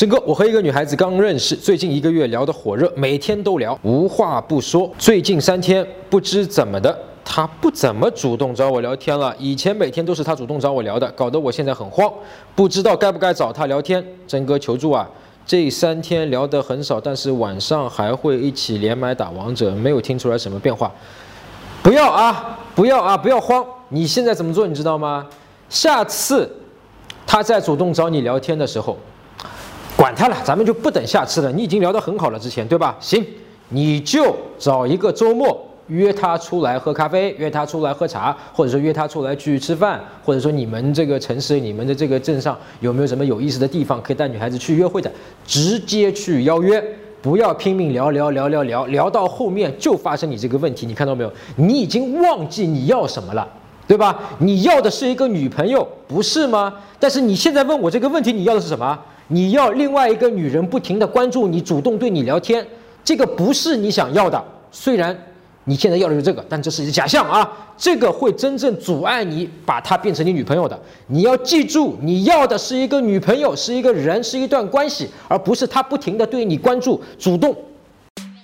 真哥，我和一个女孩子刚认识，最近一个月聊得火热，每天都聊，无话不说。最近三天不知怎么的，她不怎么主动找我聊天了。以前每天都是她主动找我聊的，搞得我现在很慌，不知道该不该找她聊天。真哥求助啊！这三天聊得很少，但是晚上还会一起连麦打王者，没有听出来什么变化。不要啊，不要啊，不要慌！你现在怎么做？你知道吗？下次她在主动找你聊天的时候。管他了，咱们就不等下次了。你已经聊得很好了，之前对吧？行，你就找一个周末约他出来喝咖啡，约他出来喝茶，或者说约他出来去吃饭，或者说你们这个城市、你们的这个镇上有没有什么有意思的地方可以带女孩子去约会的？直接去邀约，不要拼命聊聊聊聊聊，聊到后面就发生你这个问题。你看到没有？你已经忘记你要什么了，对吧？你要的是一个女朋友，不是吗？但是你现在问我这个问题，你要的是什么？你要另外一个女人不停的关注你，主动对你聊天，这个不是你想要的。虽然你现在要的是这个，但这是一个假象啊！这个会真正阻碍你把她变成你女朋友的。你要记住，你要的是一个女朋友，是一个人，是一段关系，而不是她不停的对你关注、主动。